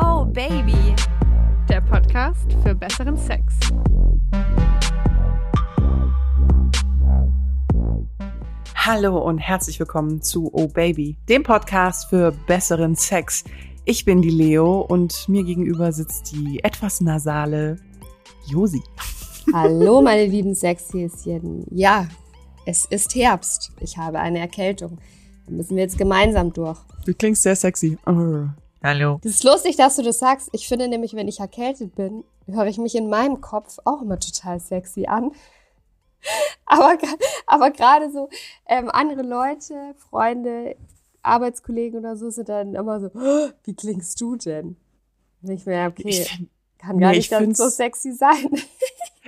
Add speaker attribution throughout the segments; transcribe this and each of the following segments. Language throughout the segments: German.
Speaker 1: Oh Baby, der Podcast für besseren Sex.
Speaker 2: Hallo und herzlich willkommen zu Oh Baby, dem Podcast für besseren Sex. Ich bin die Leo und mir gegenüber sitzt die etwas nasale Josi.
Speaker 3: Hallo, meine lieben Sexhäschen. Ja, es ist Herbst. Ich habe eine Erkältung. Da müssen wir jetzt gemeinsam durch.
Speaker 2: Du klingst sehr sexy. Oh. Hallo.
Speaker 3: Das ist lustig, dass du das sagst. Ich finde nämlich, wenn ich erkältet bin, höre ich mich in meinem Kopf auch immer total sexy an. Aber, aber gerade so ähm, andere Leute, Freunde, Arbeitskollegen oder so sind dann immer so, oh, wie klingst du denn? Nicht mehr, okay, ich, kann gar nee, nicht ganz so sexy sein.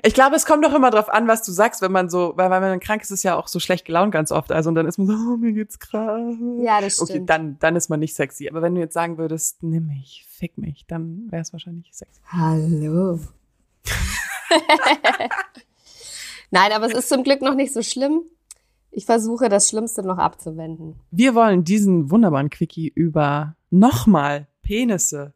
Speaker 2: Ich glaube, es kommt doch immer drauf an, was du sagst, wenn man so, weil, weil man krank ist, ist ja auch so schlecht gelaunt ganz oft. Also und dann ist man so, oh, mir geht's krass.
Speaker 3: Ja, das stimmt.
Speaker 2: Okay, dann, dann ist man nicht sexy. Aber wenn du jetzt sagen würdest, nimm mich, fick mich, dann wäre es wahrscheinlich sexy.
Speaker 3: Hallo. Nein, aber es ist zum Glück noch nicht so schlimm. Ich versuche, das Schlimmste noch abzuwenden.
Speaker 2: Wir wollen diesen wunderbaren Quickie über nochmal Penisse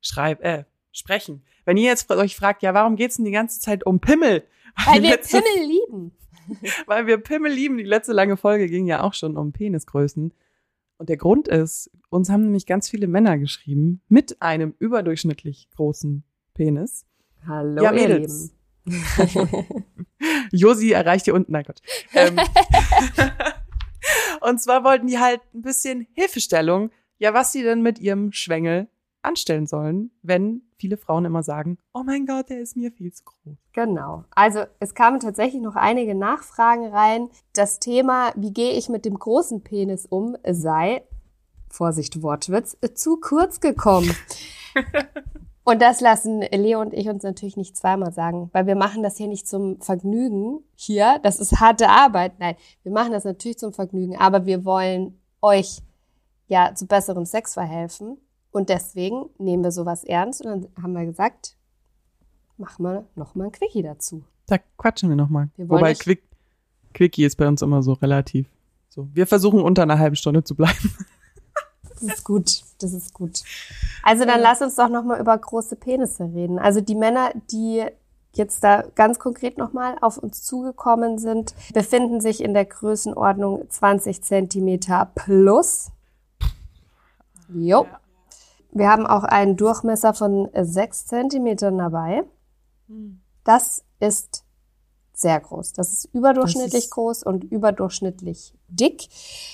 Speaker 2: schreib, äh, sprechen. Wenn ihr jetzt euch fragt, ja, warum geht's denn die ganze Zeit um Pimmel?
Speaker 3: Weil, wir letzte, Pimmel lieben.
Speaker 2: weil wir Pimmel lieben. Die letzte lange Folge ging ja auch schon um Penisgrößen. Und der Grund ist, uns haben nämlich ganz viele Männer geschrieben mit einem überdurchschnittlich großen Penis.
Speaker 3: Hallo, ja, Mädels.
Speaker 2: Josi erreicht hier unten, nein Gott. Ähm, und zwar wollten die halt ein bisschen Hilfestellung, ja, was sie denn mit ihrem Schwengel anstellen sollen, wenn viele Frauen immer sagen, oh mein Gott, der ist mir viel zu groß.
Speaker 3: Genau. Also es kamen tatsächlich noch einige Nachfragen rein. Das Thema, wie gehe ich mit dem großen Penis um, sei, Vorsicht Wortwitz, zu kurz gekommen. Und das lassen Leo und ich uns natürlich nicht zweimal sagen, weil wir machen das hier nicht zum Vergnügen hier. Das ist harte Arbeit. Nein, wir machen das natürlich zum Vergnügen, aber wir wollen euch ja zu besserem Sex verhelfen. Und deswegen nehmen wir sowas ernst und dann haben wir gesagt, machen wir nochmal ein Quickie dazu.
Speaker 2: Da quatschen wir nochmal. Wobei Quick, Quickie ist bei uns immer so relativ. So, wir versuchen unter einer halben Stunde zu bleiben.
Speaker 3: Das ist gut, das ist gut. Also dann lass uns doch nochmal über große Penisse reden. Also die Männer, die jetzt da ganz konkret nochmal auf uns zugekommen sind, befinden sich in der Größenordnung 20 Zentimeter plus. Jo. Ja. Wir haben auch einen Durchmesser von sechs Zentimetern dabei. Das ist sehr groß. Das ist überdurchschnittlich ist groß und überdurchschnittlich dick.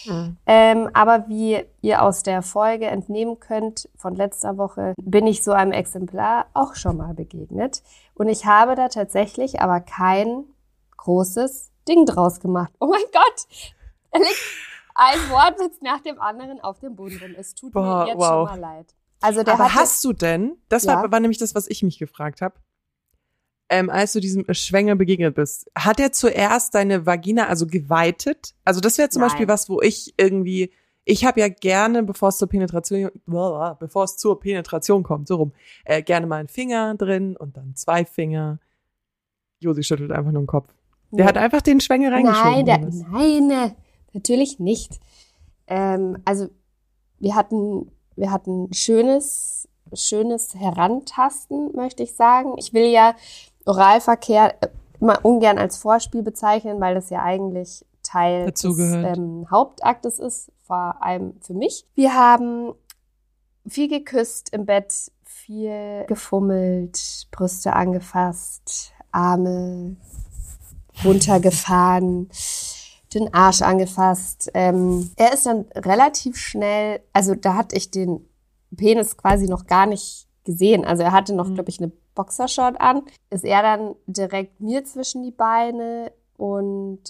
Speaker 3: Mhm. Ähm, aber wie ihr aus der Folge entnehmen könnt von letzter Woche, bin ich so einem Exemplar auch schon mal begegnet. Und ich habe da tatsächlich aber kein großes Ding draus gemacht. Oh mein Gott! Liegt ein Wort jetzt nach dem anderen auf dem Boden rum. Es tut Boah, mir jetzt wow. schon mal leid.
Speaker 2: Also der Aber hast du denn, das ja. war, war nämlich das, was ich mich gefragt habe, ähm, als du diesem Schwängel begegnet bist, hat er zuerst deine Vagina also geweitet? Also das wäre zum Nein. Beispiel was, wo ich irgendwie, ich habe ja gerne, bevor es zur Penetration, bevor es zur Penetration kommt, so rum, äh, gerne mal einen Finger drin und dann zwei Finger. Josi schüttelt einfach nur den Kopf. Der ja. hat einfach den Schwängel reingeschoben.
Speaker 3: Nein, der, nein, natürlich nicht. Ähm, also wir hatten wir hatten schönes, schönes Herantasten, möchte ich sagen. Ich will ja Oralverkehr immer ungern als Vorspiel bezeichnen, weil das ja eigentlich Teil des ähm, Hauptaktes ist, vor allem für mich. Wir haben viel geküsst im Bett, viel gefummelt, Brüste angefasst, Arme runtergefahren den Arsch angefasst. Ähm, er ist dann relativ schnell, also da hatte ich den Penis quasi noch gar nicht gesehen. Also er hatte noch, mhm. glaube ich, eine Boxershort an. Ist er dann direkt mir zwischen die Beine und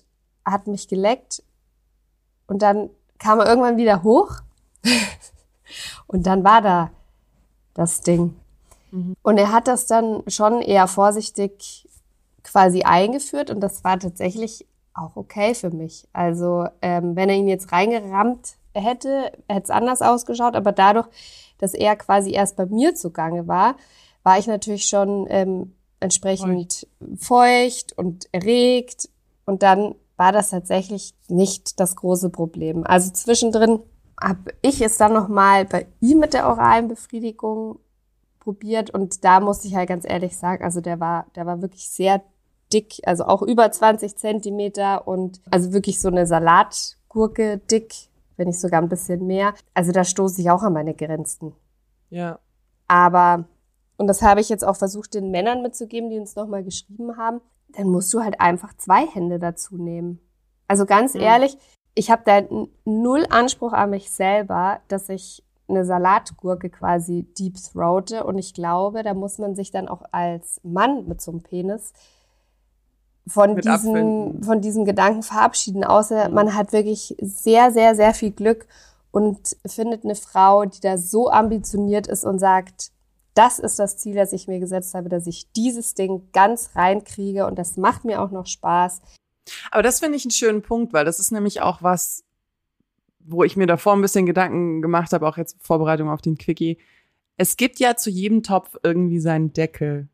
Speaker 3: hat mich geleckt. Und dann kam er irgendwann wieder hoch. und dann war da das Ding. Mhm. Und er hat das dann schon eher vorsichtig quasi eingeführt. Und das war tatsächlich auch okay für mich. Also ähm, wenn er ihn jetzt reingerammt hätte, hätte es anders ausgeschaut. Aber dadurch, dass er quasi erst bei mir zugange war, war ich natürlich schon ähm, entsprechend feucht. feucht und erregt. Und dann war das tatsächlich nicht das große Problem. Also zwischendrin habe ich es dann nochmal bei ihm mit der oralen Befriedigung probiert und da musste ich halt ganz ehrlich sagen, also der war, der war wirklich sehr dick, also auch über 20 Zentimeter und also wirklich so eine Salatgurke dick, wenn nicht sogar ein bisschen mehr. Also da stoße ich auch an meine Grenzen.
Speaker 2: Ja.
Speaker 3: Aber, und das habe ich jetzt auch versucht, den Männern mitzugeben, die uns nochmal geschrieben haben, dann musst du halt einfach zwei Hände dazu nehmen. Also ganz mhm. ehrlich, ich habe da null Anspruch an mich selber, dass ich eine Salatgurke quasi deep throate. Und ich glaube, da muss man sich dann auch als Mann mit so einem Penis von diesem, von diesem Gedanken verabschieden. Außer man hat wirklich sehr, sehr, sehr viel Glück und findet eine Frau, die da so ambitioniert ist und sagt, das ist das Ziel, das ich mir gesetzt habe, dass ich dieses Ding ganz reinkriege und das macht mir auch noch Spaß.
Speaker 2: Aber das finde ich einen schönen Punkt, weil das ist nämlich auch was, wo ich mir davor ein bisschen Gedanken gemacht habe, auch jetzt Vorbereitung auf den Quickie. Es gibt ja zu jedem Topf irgendwie seinen Deckel.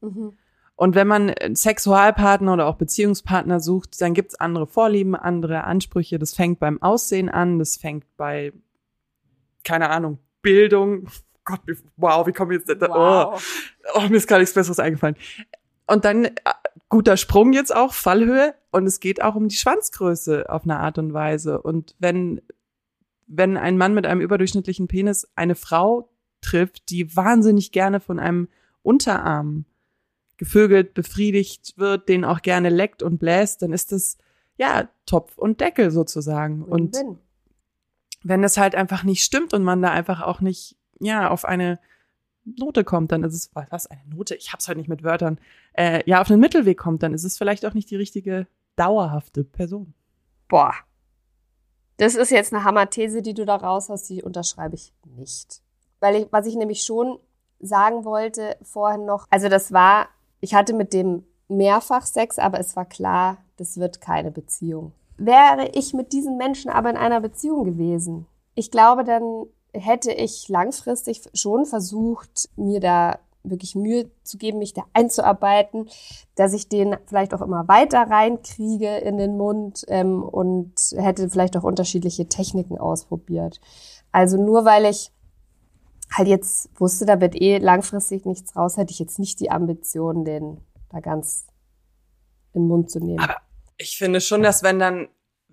Speaker 2: Mhm. Und wenn man Sexualpartner oder auch Beziehungspartner sucht, dann gibt's andere Vorlieben, andere Ansprüche. Das fängt beim Aussehen an, das fängt bei, keine Ahnung, Bildung. Gott, wow, wie komme ich jetzt da? Oh, oh, mir ist gar nichts Besseres eingefallen. Und dann äh, guter Sprung jetzt auch, Fallhöhe. Und es geht auch um die Schwanzgröße auf eine Art und Weise. Und wenn, wenn ein Mann mit einem überdurchschnittlichen Penis eine Frau trifft, die wahnsinnig gerne von einem Unterarm gevögelt, befriedigt wird, den auch gerne leckt und bläst, dann ist das ja Topf und Deckel sozusagen. Und wenn das halt einfach nicht stimmt und man da einfach auch nicht ja auf eine Note kommt, dann ist es, was, eine Note? Ich hab's halt nicht mit Wörtern. Äh, ja, auf einen Mittelweg kommt, dann ist es vielleicht auch nicht die richtige, dauerhafte Person.
Speaker 3: Boah. Das ist jetzt eine Hammerthese, die du da raus hast, die unterschreibe ich nicht. Weil ich, was ich nämlich schon sagen wollte vorhin noch, also das war, ich hatte mit dem mehrfach Sex, aber es war klar, das wird keine Beziehung. Wäre ich mit diesen Menschen aber in einer Beziehung gewesen, ich glaube, dann hätte ich langfristig schon versucht, mir da wirklich Mühe zu geben, mich da einzuarbeiten, dass ich den vielleicht auch immer weiter reinkriege in den Mund ähm, und hätte vielleicht auch unterschiedliche Techniken ausprobiert. Also nur weil ich halt jetzt wusste, da wird eh langfristig nichts raus, hätte ich jetzt nicht die Ambition, den da ganz in den Mund zu nehmen.
Speaker 2: Aber ich finde schon, dass wenn dann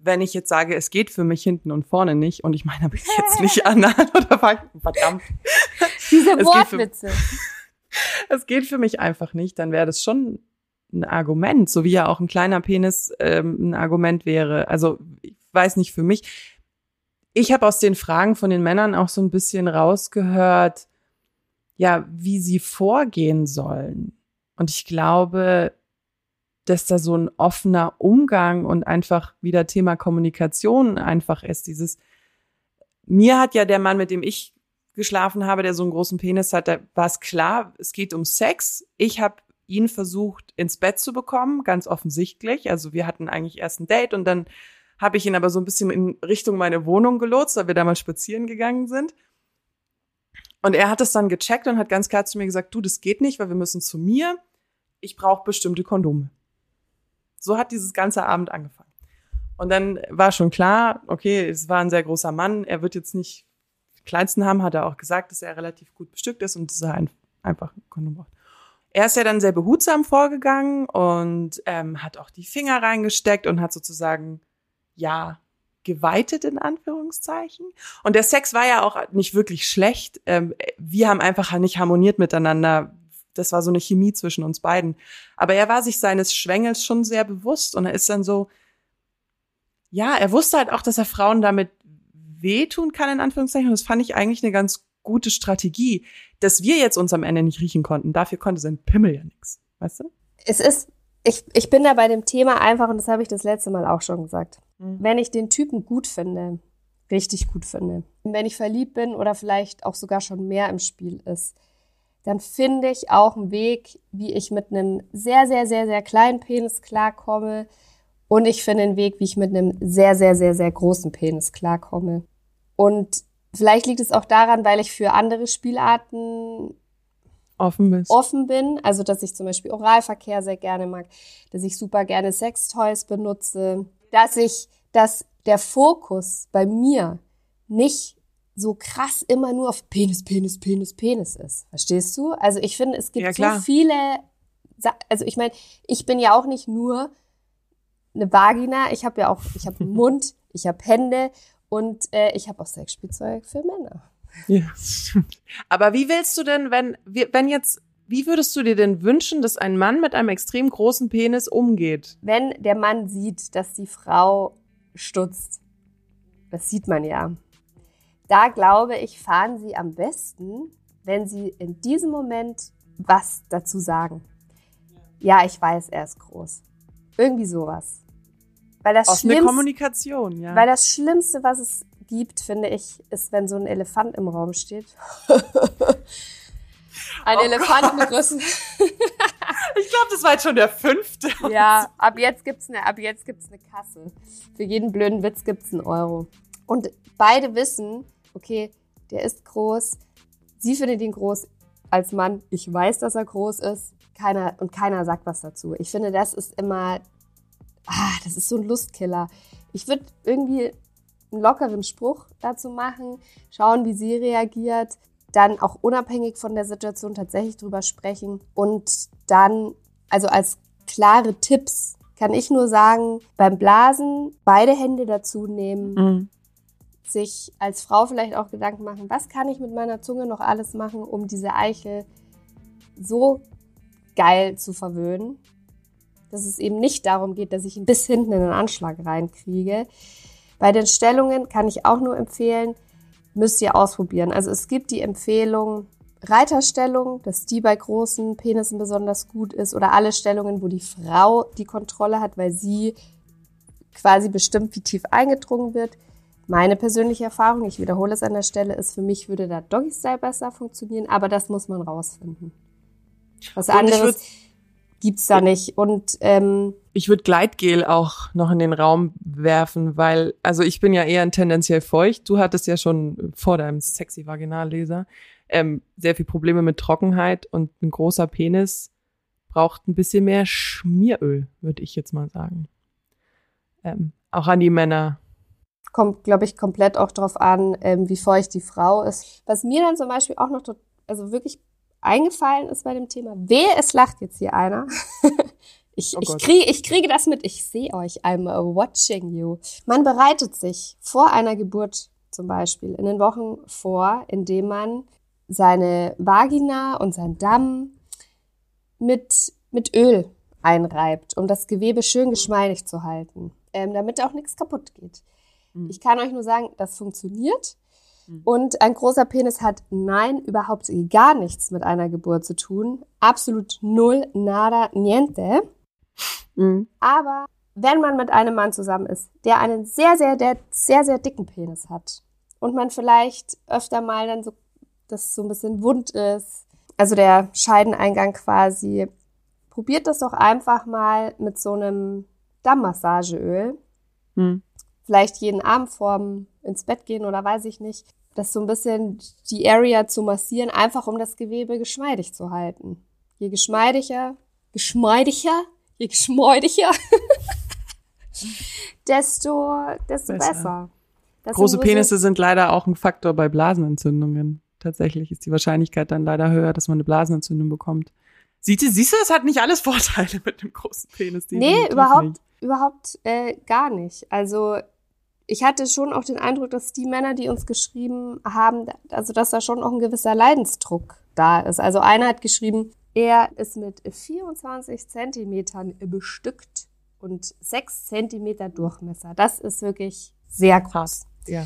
Speaker 2: wenn ich jetzt sage, es geht für mich hinten und vorne nicht, und ich meine aber jetzt nicht an oder verdammt.
Speaker 3: Diese Wortwitze.
Speaker 2: Es geht für mich einfach nicht, dann wäre das schon ein Argument, so wie ja auch ein kleiner Penis ähm, ein Argument wäre. Also ich weiß nicht für mich. Ich habe aus den Fragen von den Männern auch so ein bisschen rausgehört, ja, wie sie vorgehen sollen. Und ich glaube, dass da so ein offener Umgang und einfach wieder Thema Kommunikation einfach ist. Dieses, mir hat ja der Mann, mit dem ich geschlafen habe, der so einen großen Penis hat, da war es klar, es geht um Sex. Ich habe ihn versucht, ins Bett zu bekommen, ganz offensichtlich. Also wir hatten eigentlich erst ein Date und dann habe ich ihn aber so ein bisschen in Richtung meine Wohnung gelotst, weil wir da mal spazieren gegangen sind. Und er hat es dann gecheckt und hat ganz klar zu mir gesagt, du, das geht nicht, weil wir müssen zu mir. Ich brauche bestimmte Kondome. So hat dieses ganze Abend angefangen. Und dann war schon klar, okay, es war ein sehr großer Mann, er wird jetzt nicht kleinsten haben, hat er auch gesagt, dass er relativ gut bestückt ist und dass er ein, einfach ein Kondom braucht. Er ist ja dann sehr behutsam vorgegangen und ähm, hat auch die Finger reingesteckt und hat sozusagen, ja, geweitet in Anführungszeichen. Und der Sex war ja auch nicht wirklich schlecht. Ähm, wir haben einfach nicht harmoniert miteinander das war so eine Chemie zwischen uns beiden. Aber er war sich seines Schwengels schon sehr bewusst und er ist dann so, ja, er wusste halt auch, dass er Frauen damit wehtun kann, in Anführungszeichen. Und das fand ich eigentlich eine ganz gute Strategie, dass wir jetzt uns am Ende nicht riechen konnten. Dafür konnte sein Pimmel ja nichts. Weißt du?
Speaker 3: Es ist, ich, ich bin da bei dem Thema einfach, und das habe ich das letzte Mal auch schon gesagt. Mhm. Wenn ich den Typen gut finde, richtig gut finde, wenn ich verliebt bin oder vielleicht auch sogar schon mehr im Spiel ist, dann finde ich auch einen Weg, wie ich mit einem sehr, sehr, sehr, sehr kleinen Penis klarkomme. Und ich finde einen Weg, wie ich mit einem sehr, sehr, sehr, sehr großen Penis klarkomme. Und vielleicht liegt es auch daran, weil ich für andere Spielarten
Speaker 2: offen, bist.
Speaker 3: offen bin. Also, dass ich zum Beispiel Oralverkehr sehr gerne mag, dass ich super gerne Sextoys benutze, dass ich, dass der Fokus bei mir nicht so krass immer nur auf Penis, Penis, Penis, Penis ist. Verstehst du? Also ich finde, es gibt ja, so viele, also ich meine, ich bin ja auch nicht nur eine Vagina, ich habe ja auch, ich habe einen Mund, ich habe Hände und äh, ich habe auch Sexspielzeug für Männer.
Speaker 2: Ja, Aber wie willst du denn, wenn, wenn jetzt, wie würdest du dir denn wünschen, dass ein Mann mit einem extrem großen Penis umgeht?
Speaker 3: Wenn der Mann sieht, dass die Frau stutzt, das sieht man ja. Da glaube ich, fahren sie am besten, wenn sie in diesem Moment was dazu sagen. Ja, ich weiß, er ist groß. Irgendwie sowas. Weil das
Speaker 2: Offene Kommunikation, ja.
Speaker 3: Weil das Schlimmste, was es gibt, finde ich, ist, wenn so ein Elefant im Raum steht. ein oh Elefantengröße.
Speaker 2: ich glaube, das war jetzt schon der fünfte.
Speaker 3: Ja, ab jetzt gibt's eine, ab jetzt gibt's eine Kasse. Für jeden blöden Witz gibt's einen Euro. Und beide wissen, okay, der ist groß. Sie findet ihn groß als Mann. Ich weiß, dass er groß ist. Keiner, und keiner sagt was dazu. Ich finde, das ist immer, ah, das ist so ein Lustkiller. Ich würde irgendwie einen lockeren Spruch dazu machen, schauen, wie sie reagiert, dann auch unabhängig von der Situation tatsächlich drüber sprechen und dann, also als klare Tipps kann ich nur sagen, beim Blasen beide Hände dazu nehmen, mhm sich als Frau vielleicht auch Gedanken machen, was kann ich mit meiner Zunge noch alles machen, um diese Eichel so geil zu verwöhnen, dass es eben nicht darum geht, dass ich ihn bis hinten in den Anschlag reinkriege. Bei den Stellungen kann ich auch nur empfehlen, müsst ihr ausprobieren. Also es gibt die Empfehlung Reiterstellung, dass die bei großen Penissen besonders gut ist oder alle Stellungen, wo die Frau die Kontrolle hat, weil sie quasi bestimmt, wie tief eingedrungen wird. Meine persönliche Erfahrung, ich wiederhole es an der Stelle, ist für mich würde da Doggy Style besser funktionieren, aber das muss man rausfinden. Was anderes gibt's da nicht. Und ähm,
Speaker 2: ich würde Gleitgel auch noch in den Raum werfen, weil also ich bin ja eher tendenziell feucht. Du hattest ja schon vor deinem sexy Vaginalleser ähm, sehr viel Probleme mit Trockenheit und ein großer Penis braucht ein bisschen mehr Schmieröl, würde ich jetzt mal sagen. Ähm, auch an die Männer
Speaker 3: kommt, glaube ich, komplett auch drauf an, ähm, wie feucht die Frau ist. Was mir dann zum Beispiel auch noch, also wirklich eingefallen ist bei dem Thema, wer es lacht jetzt hier einer. ich, oh ich, kriege, ich kriege das mit, ich sehe euch, I'm watching you. Man bereitet sich vor einer Geburt zum Beispiel in den Wochen vor, indem man seine Vagina und sein Damm mit, mit Öl einreibt, um das Gewebe schön geschmeidig zu halten, ähm, damit auch nichts kaputt geht. Mhm. Ich kann euch nur sagen, das funktioniert. Mhm. Und ein großer Penis hat nein, überhaupt gar nichts mit einer Geburt zu tun. Absolut null, nada, niente. Mhm. Aber wenn man mit einem Mann zusammen ist, der einen sehr, sehr, der sehr, sehr dicken Penis hat und man vielleicht öfter mal dann so, das so ein bisschen wund ist, also der Scheideneingang quasi, probiert das doch einfach mal mit so einem Dammmassageöl. Mhm vielleicht jeden Abend vorm ins Bett gehen oder weiß ich nicht, das so ein bisschen die Area zu massieren, einfach um das Gewebe geschmeidig zu halten. Je geschmeidiger, geschmeidiger, je geschmeidiger, desto, desto besser. besser.
Speaker 2: Große Penisse sind leider auch ein Faktor bei Blasenentzündungen. Tatsächlich ist die Wahrscheinlichkeit dann leider höher, dass man eine Blasenentzündung bekommt. Siehst du, siehst du, es hat nicht alles Vorteile mit dem großen Penis.
Speaker 3: Nee, überhaupt, nicht. überhaupt äh, gar nicht. Also ich hatte schon auch den Eindruck, dass die Männer, die uns geschrieben haben, also dass da schon auch ein gewisser Leidensdruck da ist. Also einer hat geschrieben, er ist mit 24 Zentimetern bestückt und 6 Zentimeter Durchmesser. Das ist wirklich sehr krass.
Speaker 2: Ja.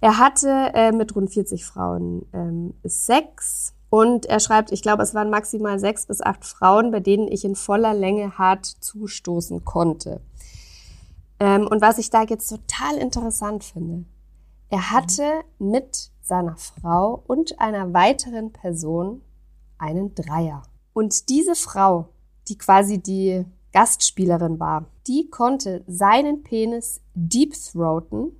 Speaker 3: Er hatte äh, mit rund 40 Frauen ähm, Sex und er schreibt, ich glaube, es waren maximal sechs bis acht Frauen, bei denen ich in voller Länge hart zustoßen konnte. Ähm, und was ich da jetzt total interessant finde, er hatte mhm. mit seiner Frau und einer weiteren Person einen Dreier. Und diese Frau, die quasi die Gastspielerin war, die konnte seinen Penis deep throaten.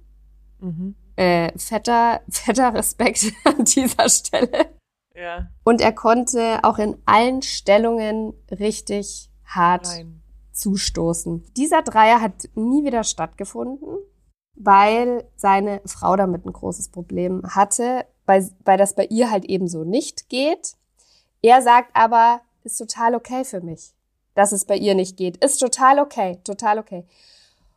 Speaker 3: Mhm. Äh, fetter, fetter Respekt an dieser Stelle.
Speaker 2: Ja.
Speaker 3: Und er konnte auch in allen Stellungen richtig hart Nein zustoßen. Dieser Dreier hat nie wieder stattgefunden. weil seine Frau damit ein großes Problem hatte, weil, weil das bei ihr halt eben so nicht geht. Er sagt aber, ist total okay für mich, dass es bei ihr nicht geht. Ist total okay, total okay.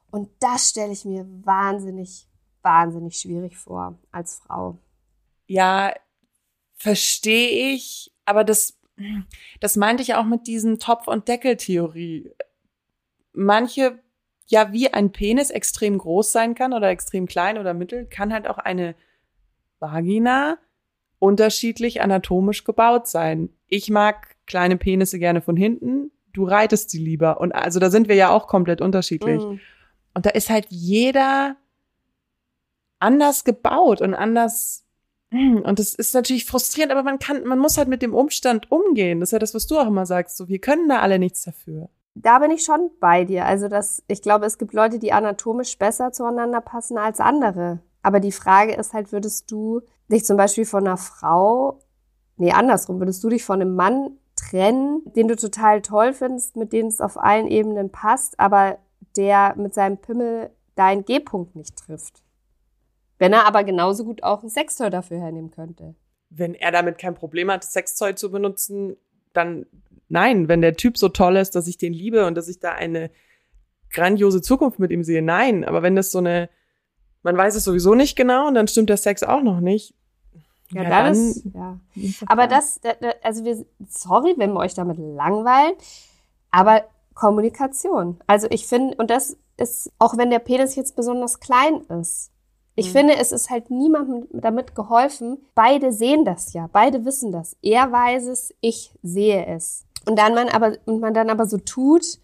Speaker 3: Und das stelle ich mir wahnsinnig, wahnsinnig schwierig vor als Frau.
Speaker 2: Ja, verstehe ich, aber das, das meinte ich auch mit diesem Topf- und Deckel-Theorie. Manche, ja, wie ein Penis extrem groß sein kann oder extrem klein oder mittel, kann halt auch eine Vagina unterschiedlich anatomisch gebaut sein. Ich mag kleine Penisse gerne von hinten, du reitest sie lieber. Und also da sind wir ja auch komplett unterschiedlich. Mm. Und da ist halt jeder anders gebaut und anders und das ist natürlich frustrierend, aber man kann, man muss halt mit dem Umstand umgehen. Das ist ja das, was du auch immer sagst. So, wir können da alle nichts dafür.
Speaker 3: Da bin ich schon bei dir. Also das, ich glaube, es gibt Leute, die anatomisch besser zueinander passen als andere. Aber die Frage ist halt, würdest du dich zum Beispiel von einer Frau, nee, andersrum, würdest du dich von einem Mann trennen, den du total toll findest, mit dem es auf allen Ebenen passt, aber der mit seinem Pimmel deinen G-Punkt nicht trifft? Wenn er aber genauso gut auch ein Sextoy dafür hernehmen könnte.
Speaker 2: Wenn er damit kein Problem hat, Sextoy zu benutzen, dann nein. Wenn der Typ so toll ist, dass ich den liebe und dass ich da eine grandiose Zukunft mit ihm sehe, nein. Aber wenn das so eine, man weiß es sowieso nicht genau und dann stimmt der Sex auch noch nicht.
Speaker 3: Ja, ja dann, ist, ja. Aber das, also wir, sorry, wenn wir euch damit langweilen, aber Kommunikation. Also ich finde, und das ist, auch wenn der Penis jetzt besonders klein ist, ich mhm. finde, es ist halt niemandem damit geholfen. Beide sehen das ja, beide wissen das. Er weiß es, ich sehe es. Und dann man aber, und man dann aber so tut,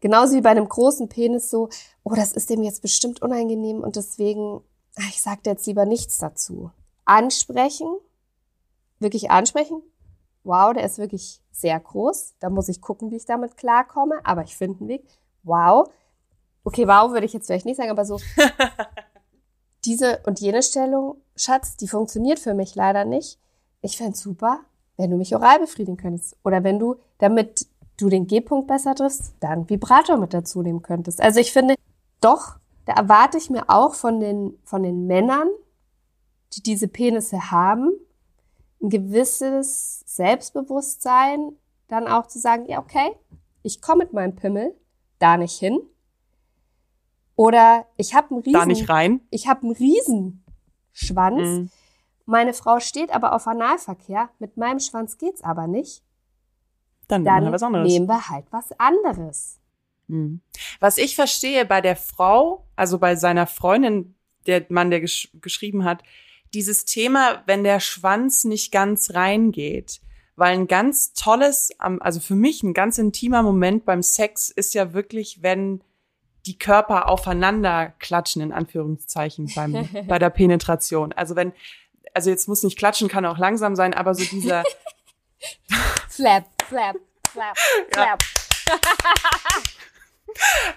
Speaker 3: genauso wie bei einem großen Penis so, oh, das ist dem jetzt bestimmt unangenehm und deswegen, ach, ich sag jetzt lieber nichts dazu. Ansprechen, wirklich ansprechen. Wow, der ist wirklich sehr groß. Da muss ich gucken, wie ich damit klarkomme, aber ich finde einen Weg. Wow. Okay, wow würde ich jetzt vielleicht nicht sagen, aber so diese und jene Stellung, Schatz, die funktioniert für mich leider nicht. Ich fände super, wenn du mich oral befriedigen könntest. Oder wenn du, damit du den G-Punkt besser triffst, dann Vibrator mit dazu nehmen könntest. Also ich finde, doch, da erwarte ich mir auch von den, von den Männern, die diese Penisse haben, ein gewisses Selbstbewusstsein, dann auch zu sagen, ja, okay, ich komme mit meinem Pimmel da nicht hin. Oder ich habe einen riesen,
Speaker 2: da nicht rein.
Speaker 3: Ich habe einen Riesenschwanz. Mhm. Meine Frau steht aber auf Analverkehr. Mit meinem Schwanz geht's aber nicht.
Speaker 2: Dann, Dann wir was anderes.
Speaker 3: nehmen wir halt was anderes.
Speaker 2: Mhm. Was ich verstehe bei der Frau, also bei seiner Freundin, der Mann, der gesch geschrieben hat, dieses Thema, wenn der Schwanz nicht ganz reingeht. Weil ein ganz tolles, also für mich ein ganz intimer Moment beim Sex ist ja wirklich, wenn die Körper aufeinander klatschen, in Anführungszeichen, beim, bei der Penetration. Also wenn, also jetzt muss nicht klatschen, kann auch langsam sein, aber so dieser
Speaker 3: Flap, flap, flap, flap.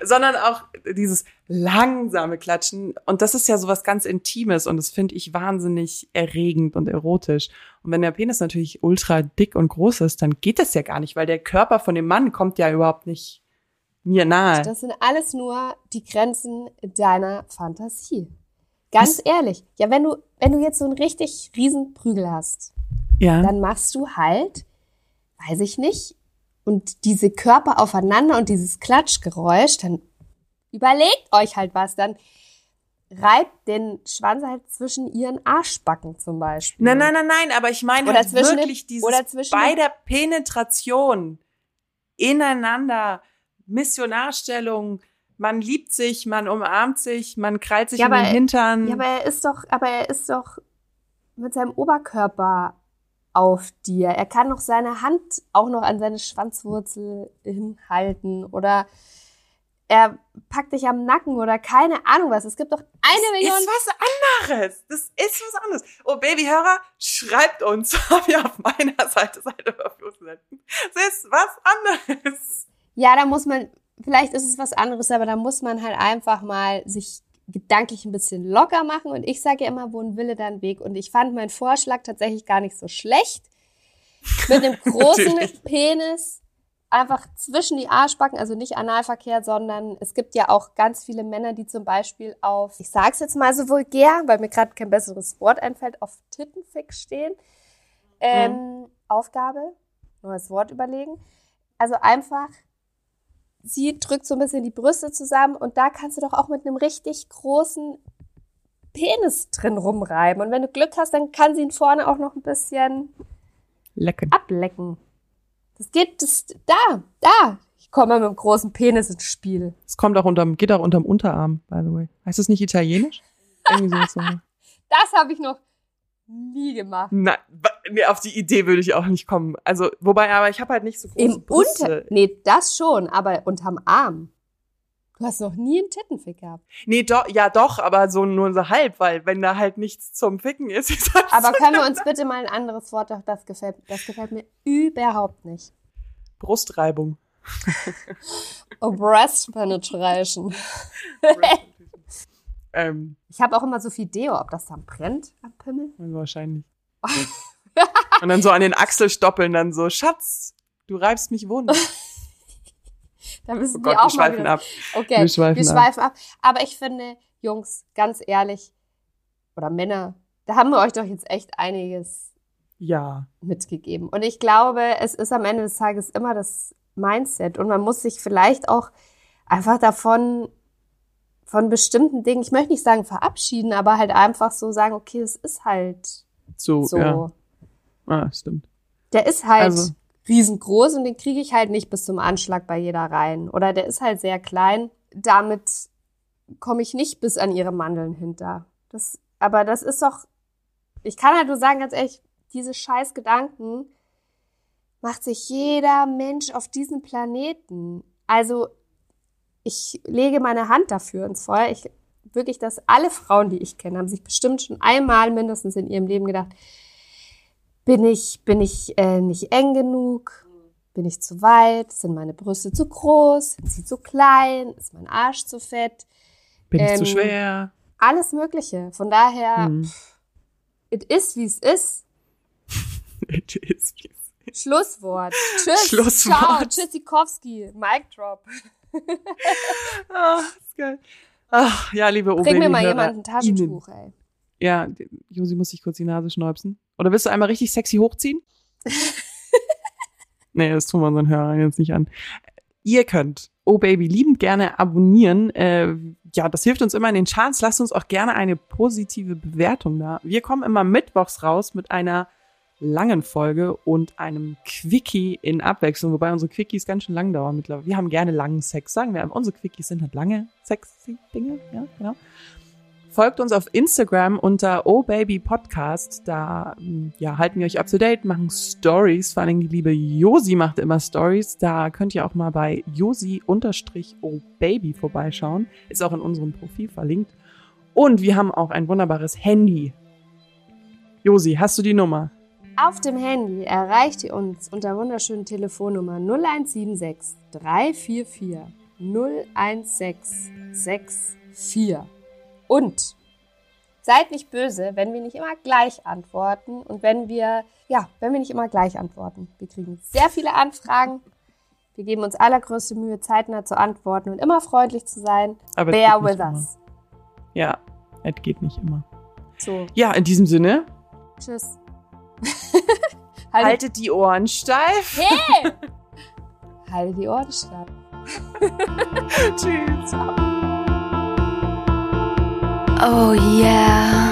Speaker 2: sondern auch dieses langsame Klatschen. Und das ist ja sowas ganz Intimes und das finde ich wahnsinnig erregend und erotisch. Und wenn der Penis natürlich ultra dick und groß ist, dann geht das ja gar nicht, weil der Körper von dem Mann kommt ja überhaupt nicht mir nahe.
Speaker 3: Das sind alles nur die Grenzen deiner Fantasie. Ganz Was? ehrlich. Ja, wenn du, wenn du jetzt so einen richtig riesen Prügel hast, ja. dann machst du halt, weiß ich nicht, und diese Körper aufeinander und dieses Klatschgeräusch, dann überlegt euch halt was, dann reibt den Schwanz halt zwischen ihren Arschbacken zum Beispiel.
Speaker 2: Nein, nein, nein, nein, aber ich meine halt wirklich dieses bei der Penetration ineinander Missionarstellung. Man liebt sich, man umarmt sich, man krallt sich ja, in den Hintern.
Speaker 3: Ja, aber er ist doch, aber er ist doch mit seinem Oberkörper auf dir. Er kann noch seine Hand auch noch an seine Schwanzwurzel hinhalten oder er packt dich am Nacken oder keine Ahnung was. Es gibt doch eine
Speaker 2: das
Speaker 3: Million.
Speaker 2: Das ist was anderes. Das ist was anderes. Oh, Babyhörer, schreibt uns, ob ihr auf meiner Seite seid oder auf Das ist was anderes.
Speaker 3: Ja, da muss man, vielleicht ist es was anderes, aber da muss man halt einfach mal sich gedanklich ein bisschen locker machen. Und ich sage ja immer, wo ein Wille, dann Weg. Und ich fand meinen Vorschlag tatsächlich gar nicht so schlecht. Mit einem großen Penis einfach zwischen die Arschbacken, also nicht Analverkehr, sondern es gibt ja auch ganz viele Männer, die zum Beispiel auf, ich sag's jetzt mal so vulgär, weil mir gerade kein besseres Wort einfällt, auf Tittenfick stehen. Ähm, mhm. Aufgabe, neues Wort überlegen. Also einfach, sie drückt so ein bisschen die Brüste zusammen und da kannst du doch auch mit einem richtig großen Penis drin rumreiben. Und wenn du Glück hast, dann kann sie ihn vorne auch noch ein bisschen
Speaker 2: Lecken.
Speaker 3: ablecken. Das geht, das, da, da. Ich komme mit einem großen Penis ins Spiel.
Speaker 2: Es kommt auch unterm, geht auch unterm Unterarm, by the way. Heißt das nicht italienisch? Irgendwie
Speaker 3: das habe ich noch nie gemacht.
Speaker 2: Nein, nee, auf die Idee würde ich auch nicht kommen. Also, wobei, aber ich habe halt nicht so große Im Brüste.
Speaker 3: Unter, nee, das schon, aber unterm Arm. Du hast noch nie einen Tittenfick gehabt.
Speaker 2: Nee, doch, ja doch, aber so nur so halb, weil wenn da halt nichts zum Ficken ist. ist
Speaker 3: aber können wir uns bitte mal ein anderes Wort, doch das gefällt, das gefällt mir überhaupt nicht.
Speaker 2: Brustreibung.
Speaker 3: oh, Breast Penetration. ähm, ich habe auch immer so viel Deo, ob das dann brennt am Pimmel?
Speaker 2: Wahrscheinlich. Und dann so an den Achselstoppeln dann so, Schatz, du reibst mich wund.
Speaker 3: Da müssen oh Gott, wir auch wir
Speaker 2: schweifen
Speaker 3: mal wieder.
Speaker 2: ab.
Speaker 3: Okay, wir schweifen, wir schweifen ab. ab. Aber ich finde, Jungs, ganz ehrlich, oder Männer, da haben wir euch doch jetzt echt einiges
Speaker 2: ja.
Speaker 3: mitgegeben. Und ich glaube, es ist am Ende des Tages immer das Mindset. Und man muss sich vielleicht auch einfach davon, von bestimmten Dingen, ich möchte nicht sagen verabschieden, aber halt einfach so sagen, okay, es ist halt
Speaker 2: so. so. Ja. Ah, stimmt.
Speaker 3: Der ist halt also, riesengroß und den kriege ich halt nicht bis zum Anschlag bei jeder rein. Oder der ist halt sehr klein. Damit komme ich nicht bis an ihre Mandeln hinter. Das, aber das ist doch, ich kann halt nur sagen, ganz ehrlich, diese scheiß Gedanken macht sich jeder Mensch auf diesem Planeten. Also, ich lege meine Hand dafür ins Feuer. Ich, wirklich, dass alle Frauen, die ich kenne, haben sich bestimmt schon einmal mindestens in ihrem Leben gedacht, bin ich, bin ich äh, nicht eng genug? Bin ich zu weit? Sind meine Brüste zu groß? Sind sie zu klein? Ist mein Arsch zu fett?
Speaker 2: Bin ähm, ich zu ähm, schwer?
Speaker 3: Alles Mögliche. Von daher, hm. it is, wie es ist.
Speaker 2: it is, wie es
Speaker 3: ist. Schlusswort. Tschüss.
Speaker 2: Schlusswort. Ciao.
Speaker 3: Tschüssikowski. Mic drop.
Speaker 2: Ach, ist geil. Ach, ja, liebe Obe.
Speaker 3: Bring mir mal jemand ein Taschentuch, ey.
Speaker 2: Ja, Josi muss sich kurz die Nase schnäupsen. Oder willst du einmal richtig sexy hochziehen? nee, das tun wir unseren Hörern jetzt nicht an. Ihr könnt Oh Baby liebend gerne abonnieren. Äh, ja, das hilft uns immer in den Charts. Lasst uns auch gerne eine positive Bewertung da. Wir kommen immer mittwochs raus mit einer langen Folge und einem Quickie in Abwechslung, wobei unsere Quickies ganz schön lang dauern mittlerweile. Wir haben gerne langen Sex, sagen wir. Unsere Quickies sind halt lange sexy Dinge, ja, genau. Folgt uns auf Instagram unter Oh Baby Podcast. Da ja, halten wir euch up to date, machen Stories. Vor allem die liebe Josi macht immer Stories. Da könnt ihr auch mal bei Josi unterstrich Oh Baby vorbeischauen. Ist auch in unserem Profil verlinkt. Und wir haben auch ein wunderbares Handy. Josi, hast du die Nummer?
Speaker 3: Auf dem Handy erreicht ihr uns unter wunderschönen Telefonnummer 0176 344 01664. Und seid nicht böse, wenn wir nicht immer gleich antworten und wenn wir, ja, wenn wir nicht immer gleich antworten. Wir kriegen sehr viele Anfragen. Wir geben uns allergrößte Mühe, zeitnah zu antworten und immer freundlich zu sein.
Speaker 2: Aber Bear with us. Ja, es geht nicht immer. So. Ja, in diesem Sinne.
Speaker 3: Tschüss.
Speaker 2: Haltet, Haltet die Ohren steif.
Speaker 3: Hey! Haltet die Ohren steif.
Speaker 2: Tschüss.
Speaker 4: Oh yeah.